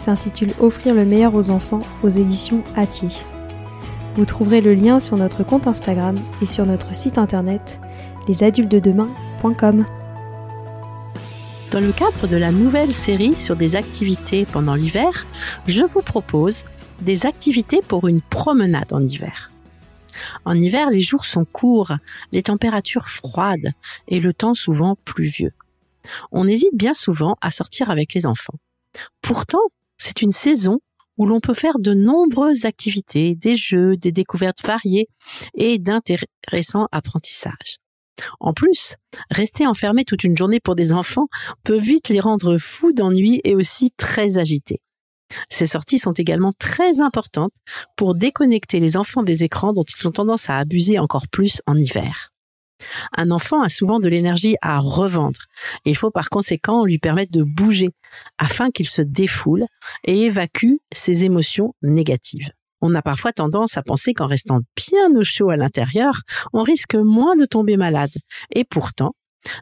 s'intitule Offrir le meilleur aux enfants aux éditions Atier. Vous trouverez le lien sur notre compte Instagram et sur notre site internet lesadultesdedemain.com. Dans le cadre de la nouvelle série sur des activités pendant l'hiver, je vous propose des activités pour une promenade en hiver. En hiver, les jours sont courts, les températures froides et le temps souvent pluvieux. On hésite bien souvent à sortir avec les enfants. Pourtant, c'est une saison où l'on peut faire de nombreuses activités, des jeux, des découvertes variées et d'intéressants apprentissages. En plus, rester enfermé toute une journée pour des enfants peut vite les rendre fous d'ennui et aussi très agités. Ces sorties sont également très importantes pour déconnecter les enfants des écrans dont ils ont tendance à abuser encore plus en hiver. Un enfant a souvent de l'énergie à revendre. Il faut par conséquent lui permettre de bouger afin qu'il se défoule et évacue ses émotions négatives. On a parfois tendance à penser qu'en restant bien au chaud à l'intérieur, on risque moins de tomber malade. Et pourtant,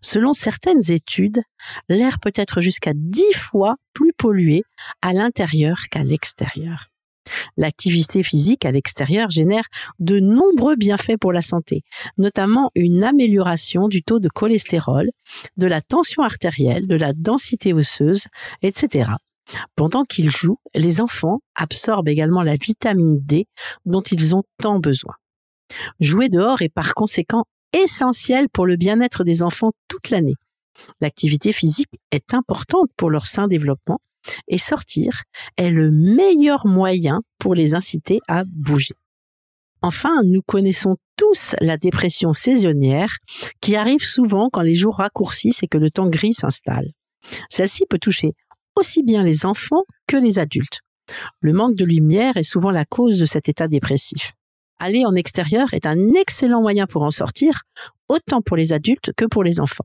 selon certaines études, l'air peut être jusqu'à dix fois plus pollué à l'intérieur qu'à l'extérieur. L'activité physique à l'extérieur génère de nombreux bienfaits pour la santé, notamment une amélioration du taux de cholestérol, de la tension artérielle, de la densité osseuse, etc. Pendant qu'ils jouent, les enfants absorbent également la vitamine D dont ils ont tant besoin. Jouer dehors est par conséquent essentiel pour le bien-être des enfants toute l'année. L'activité physique est importante pour leur sain développement et sortir est le meilleur moyen pour les inciter à bouger. Enfin, nous connaissons tous la dépression saisonnière qui arrive souvent quand les jours raccourcissent et que le temps gris s'installe. Celle-ci peut toucher aussi bien les enfants que les adultes. Le manque de lumière est souvent la cause de cet état dépressif. Aller en extérieur est un excellent moyen pour en sortir, autant pour les adultes que pour les enfants.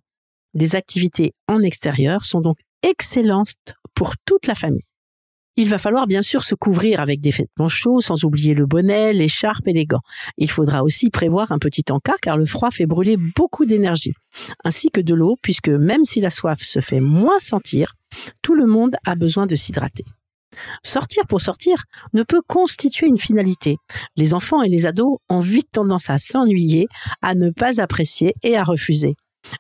Des activités en extérieur sont donc excellentes pour toute la famille. Il va falloir bien sûr se couvrir avec des vêtements chauds, sans oublier le bonnet, l'écharpe et les gants. Il faudra aussi prévoir un petit encas car le froid fait brûler beaucoup d'énergie, ainsi que de l'eau puisque même si la soif se fait moins sentir, tout le monde a besoin de s'hydrater. Sortir pour sortir ne peut constituer une finalité. Les enfants et les ados ont vite tendance à s'ennuyer, à ne pas apprécier et à refuser.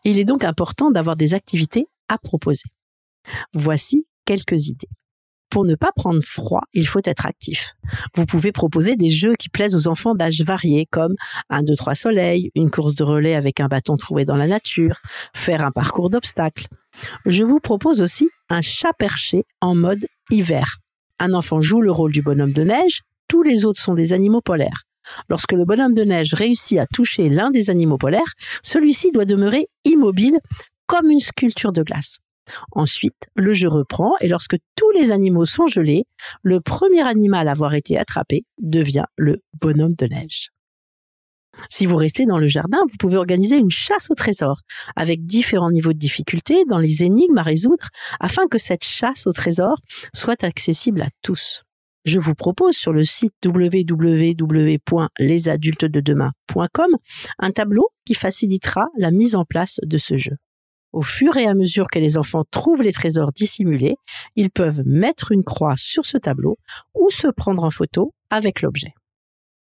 Il est donc important d'avoir des activités à proposer. Voici quelques idées. Pour ne pas prendre froid, il faut être actif. Vous pouvez proposer des jeux qui plaisent aux enfants d'âge variés comme un 2 3 soleil, une course de relais avec un bâton trouvé dans la nature, faire un parcours d'obstacles. Je vous propose aussi un chat perché en mode hiver. Un enfant joue le rôle du bonhomme de neige, tous les autres sont des animaux polaires. Lorsque le bonhomme de neige réussit à toucher l'un des animaux polaires, celui-ci doit demeurer immobile comme une sculpture de glace. Ensuite, le jeu reprend et lorsque tous les animaux sont gelés, le premier animal à avoir été attrapé devient le bonhomme de neige. Si vous restez dans le jardin, vous pouvez organiser une chasse au trésor avec différents niveaux de difficulté dans les énigmes à résoudre afin que cette chasse au trésor soit accessible à tous. je vous propose sur le site www.lesadultesdedemain.com un tableau qui facilitera la mise en place de ce jeu. Au fur et à mesure que les enfants trouvent les trésors dissimulés, ils peuvent mettre une croix sur ce tableau ou se prendre en photo avec l'objet.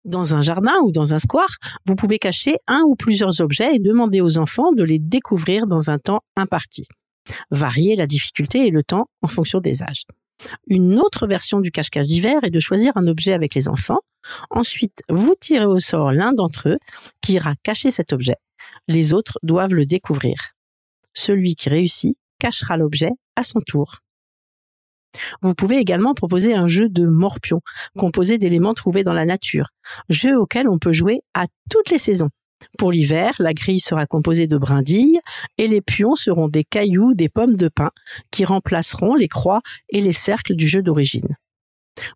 Dans un jardin ou dans un square, vous pouvez cacher un ou plusieurs objets et demander aux enfants de les découvrir dans un temps imparti. Varier la difficulté et le temps en fonction des âges. Une autre version du cache-cache d'hiver est de choisir un objet avec les enfants. Ensuite, vous tirez au sort l'un d'entre eux qui ira cacher cet objet. Les autres doivent le découvrir. Celui qui réussit cachera l'objet à son tour. Vous pouvez également proposer un jeu de morpion, composé d'éléments trouvés dans la nature, jeu auquel on peut jouer à toutes les saisons. Pour l'hiver, la grille sera composée de brindilles et les pions seront des cailloux, des pommes de pin qui remplaceront les croix et les cercles du jeu d'origine.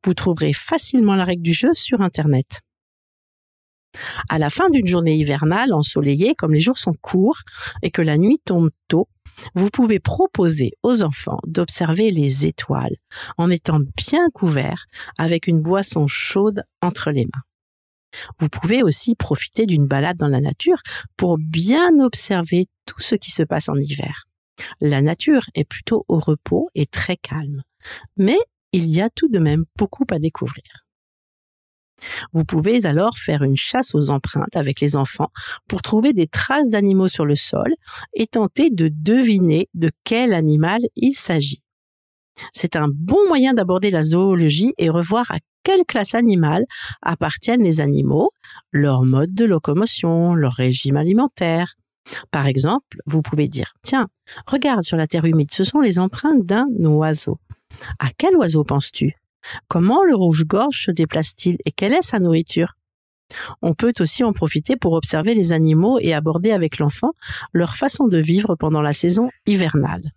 Vous trouverez facilement la règle du jeu sur Internet. À la fin d'une journée hivernale ensoleillée, comme les jours sont courts et que la nuit tombe tôt, vous pouvez proposer aux enfants d'observer les étoiles en étant bien couverts avec une boisson chaude entre les mains. Vous pouvez aussi profiter d'une balade dans la nature pour bien observer tout ce qui se passe en hiver. La nature est plutôt au repos et très calme, mais il y a tout de même beaucoup à découvrir. Vous pouvez alors faire une chasse aux empreintes avec les enfants pour trouver des traces d'animaux sur le sol et tenter de deviner de quel animal il s'agit. C'est un bon moyen d'aborder la zoologie et revoir à quelle classe animale appartiennent les animaux, leur mode de locomotion, leur régime alimentaire. Par exemple, vous pouvez dire, tiens, regarde sur la terre humide, ce sont les empreintes d'un oiseau. À quel oiseau penses-tu? Comment le rouge-gorge se déplace-t-il et quelle est sa nourriture? On peut aussi en profiter pour observer les animaux et aborder avec l'enfant leur façon de vivre pendant la saison hivernale.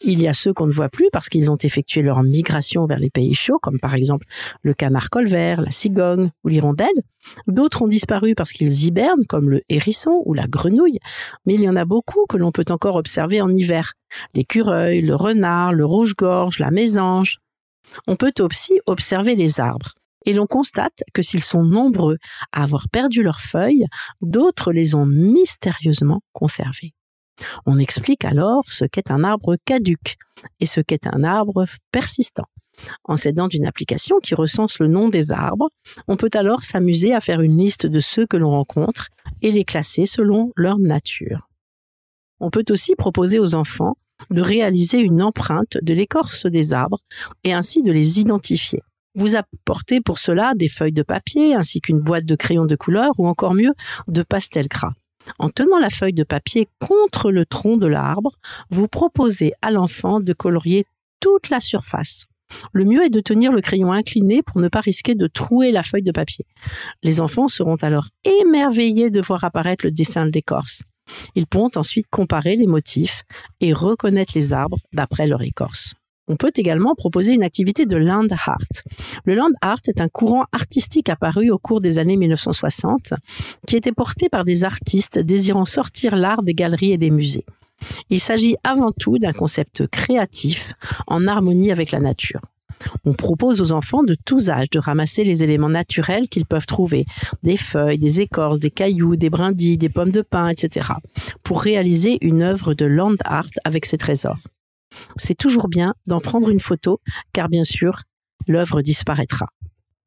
Il y a ceux qu'on ne voit plus parce qu'ils ont effectué leur migration vers les pays chauds, comme par exemple le canard colvert, la cigogne ou l'hirondelle. D'autres ont disparu parce qu'ils hibernent, comme le hérisson ou la grenouille. Mais il y en a beaucoup que l'on peut encore observer en hiver. L'écureuil, le renard, le rouge-gorge, la mésange, on peut aussi observer les arbres. Et l'on constate que s'ils sont nombreux à avoir perdu leurs feuilles, d'autres les ont mystérieusement conservées. On explique alors ce qu'est un arbre caduc et ce qu'est un arbre persistant. En s'aidant d'une application qui recense le nom des arbres, on peut alors s'amuser à faire une liste de ceux que l'on rencontre et les classer selon leur nature. On peut aussi proposer aux enfants de réaliser une empreinte de l'écorce des arbres et ainsi de les identifier. Vous apportez pour cela des feuilles de papier ainsi qu'une boîte de crayons de couleur ou encore mieux de pastel gras. En tenant la feuille de papier contre le tronc de l'arbre, vous proposez à l'enfant de colorier toute la surface. Le mieux est de tenir le crayon incliné pour ne pas risquer de trouer la feuille de papier. Les enfants seront alors émerveillés de voir apparaître le dessin de l'écorce. Ils pourront ensuite comparer les motifs et reconnaître les arbres d'après leur écorce. On peut également proposer une activité de land art. Le land art est un courant artistique apparu au cours des années 1960 qui était porté par des artistes désirant sortir l'art des galeries et des musées. Il s'agit avant tout d'un concept créatif en harmonie avec la nature. On propose aux enfants de tous âges de ramasser les éléments naturels qu'ils peuvent trouver, des feuilles, des écorces, des cailloux, des brindilles, des pommes de pin, etc., pour réaliser une œuvre de land art avec ces trésors. C'est toujours bien d'en prendre une photo, car bien sûr, l'œuvre disparaîtra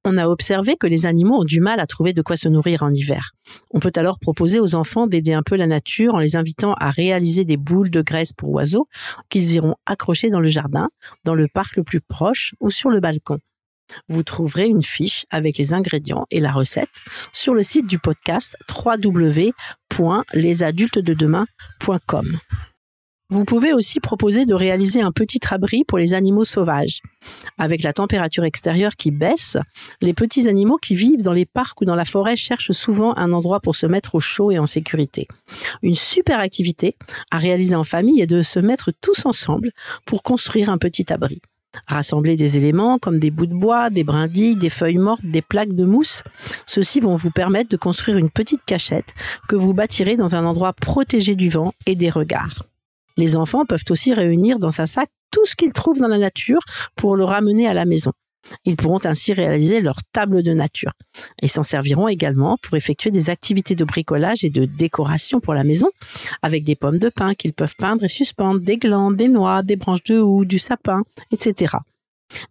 on a observé que les animaux ont du mal à trouver de quoi se nourrir en hiver. On peut alors proposer aux enfants d'aider un peu la nature en les invitant à réaliser des boules de graisse pour oiseaux qu'ils iront accrocher dans le jardin, dans le parc le plus proche ou sur le balcon. Vous trouverez une fiche avec les ingrédients et la recette sur le site du podcast www.lesadultesdedemain.com. Vous pouvez aussi proposer de réaliser un petit abri pour les animaux sauvages. Avec la température extérieure qui baisse, les petits animaux qui vivent dans les parcs ou dans la forêt cherchent souvent un endroit pour se mettre au chaud et en sécurité. Une super activité à réaliser en famille est de se mettre tous ensemble pour construire un petit abri. Rassembler des éléments comme des bouts de bois, des brindilles, des feuilles mortes, des plaques de mousse. Ceux-ci vont vous permettre de construire une petite cachette que vous bâtirez dans un endroit protégé du vent et des regards. Les enfants peuvent aussi réunir dans un sac tout ce qu'ils trouvent dans la nature pour le ramener à la maison. Ils pourront ainsi réaliser leur table de nature et s'en serviront également pour effectuer des activités de bricolage et de décoration pour la maison avec des pommes de pin qu'ils peuvent peindre et suspendre, des glandes, des noix, des branches de houx, du sapin, etc.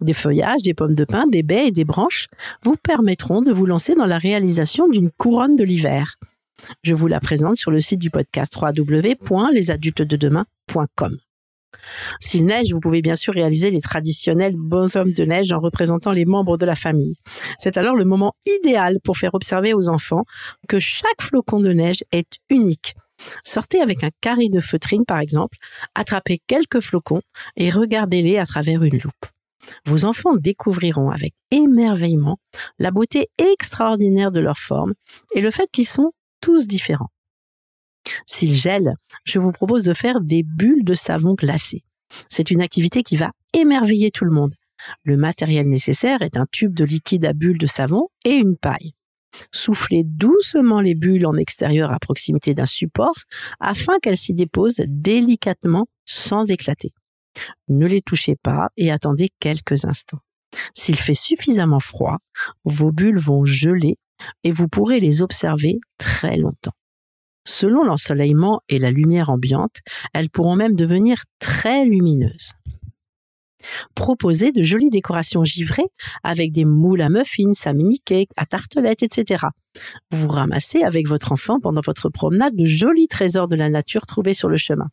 Des feuillages, des pommes de pin, des baies et des branches vous permettront de vous lancer dans la réalisation d'une couronne de l'hiver. Je vous la présente sur le site du podcast www.lesadultesdedemain.com. S'il neige, vous pouvez bien sûr réaliser les traditionnels bonshommes de neige en représentant les membres de la famille. C'est alors le moment idéal pour faire observer aux enfants que chaque flocon de neige est unique. Sortez avec un carré de feutrine par exemple, attrapez quelques flocons et regardez-les à travers une loupe. Vos enfants découvriront avec émerveillement la beauté extraordinaire de leur forme et le fait qu'ils sont différents. S'il gèle, je vous propose de faire des bulles de savon glacé. C'est une activité qui va émerveiller tout le monde. Le matériel nécessaire est un tube de liquide à bulles de savon et une paille. Soufflez doucement les bulles en extérieur à proximité d'un support afin qu'elles s'y déposent délicatement sans éclater. Ne les touchez pas et attendez quelques instants. S'il fait suffisamment froid, vos bulles vont geler et vous pourrez les observer très longtemps. Selon l'ensoleillement et la lumière ambiante, elles pourront même devenir très lumineuses. Proposez de jolies décorations givrées avec des moules à muffins, à mini-cakes, à tartelettes, etc. Vous ramassez avec votre enfant pendant votre promenade de jolis trésors de la nature trouvés sur le chemin.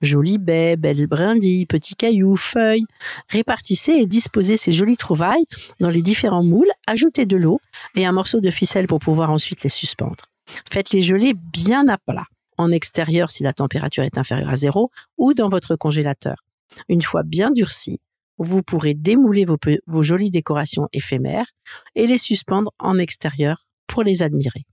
Jolies baies, belles brindilles, petits cailloux, feuilles. Répartissez et disposez ces jolies trouvailles dans les différents moules, ajoutez de l'eau et un morceau de ficelle pour pouvoir ensuite les suspendre. Faites-les geler bien à plat, en extérieur si la température est inférieure à zéro, ou dans votre congélateur. Une fois bien durcis, vous pourrez démouler vos jolies décorations éphémères et les suspendre en extérieur pour les admirer.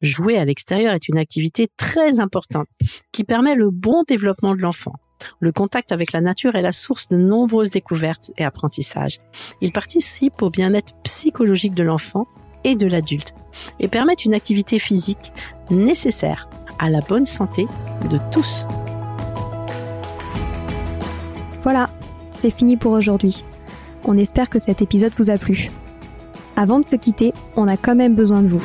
Jouer à l'extérieur est une activité très importante qui permet le bon développement de l'enfant. Le contact avec la nature est la source de nombreuses découvertes et apprentissages. Il participe au bien-être psychologique de l'enfant et de l'adulte et permet une activité physique nécessaire à la bonne santé de tous. Voilà, c'est fini pour aujourd'hui. On espère que cet épisode vous a plu. Avant de se quitter, on a quand même besoin de vous.